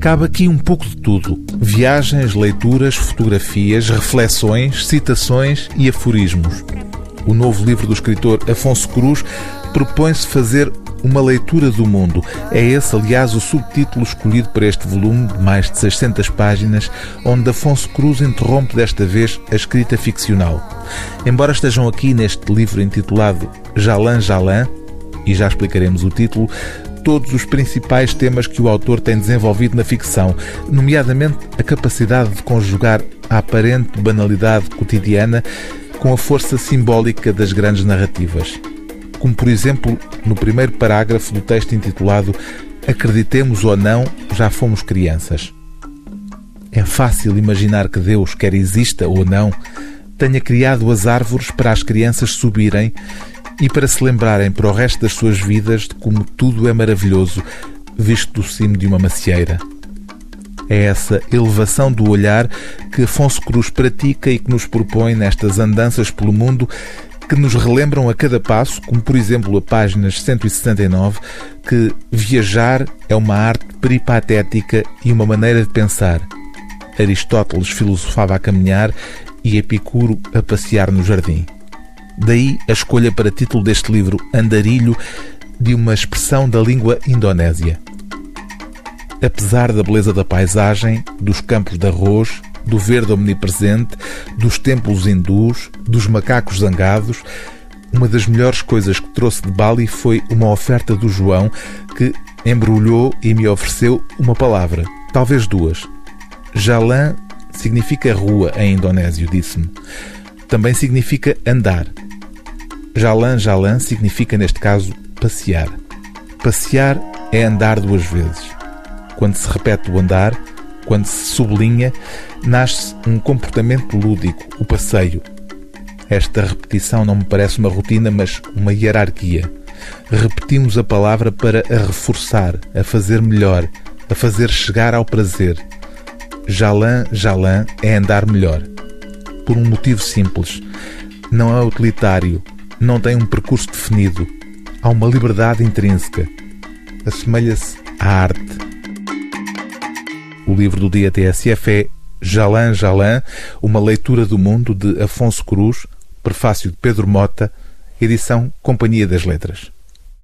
Cabe aqui um pouco de tudo: viagens, leituras, fotografias, reflexões, citações e aforismos. O novo livro do escritor Afonso Cruz propõe-se fazer uma leitura do mundo. É esse, aliás, o subtítulo escolhido para este volume de mais de 600 páginas, onde Afonso Cruz interrompe desta vez a escrita ficcional. Embora estejam aqui neste livro intitulado Jalan Jalan, e já explicaremos o título, todos os principais temas que o autor tem desenvolvido na ficção, nomeadamente a capacidade de conjugar a aparente banalidade cotidiana com a força simbólica das grandes narrativas como por exemplo no primeiro parágrafo do texto intitulado Acreditemos ou não, já fomos crianças. É fácil imaginar que Deus, quer exista ou não, tenha criado as árvores para as crianças subirem e para se lembrarem para o resto das suas vidas de como tudo é maravilhoso, visto do cimo de uma macieira. É essa elevação do olhar que Afonso Cruz pratica e que nos propõe nestas andanças pelo mundo que nos relembram a cada passo, como por exemplo a páginas 169, que viajar é uma arte peripatética e uma maneira de pensar. Aristóteles filosofava a caminhar e Epicuro a passear no jardim. Daí a escolha para título deste livro, Andarilho, de uma expressão da língua indonésia. Apesar da beleza da paisagem, dos campos de arroz, do verde omnipresente, dos templos hindus, dos macacos zangados. Uma das melhores coisas que trouxe de Bali foi uma oferta do João que embrulhou e me ofereceu uma palavra, talvez duas. Jalan significa rua em indonésio, disse-me. Também significa andar. Jalan Jalan significa, neste caso, passear. Passear é andar duas vezes. Quando se repete o andar, quando se sublinha, nasce um comportamento lúdico, o passeio. Esta repetição não me parece uma rotina, mas uma hierarquia. Repetimos a palavra para a reforçar, a fazer melhor, a fazer chegar ao prazer. Jalan, jalan é andar melhor. Por um motivo simples. Não é utilitário, não tem um percurso definido. Há uma liberdade intrínseca. Assemelha-se à arte. O livro do dia TSF é Jalan Jalan, uma leitura do mundo de Afonso Cruz, prefácio de Pedro Mota, edição Companhia das Letras.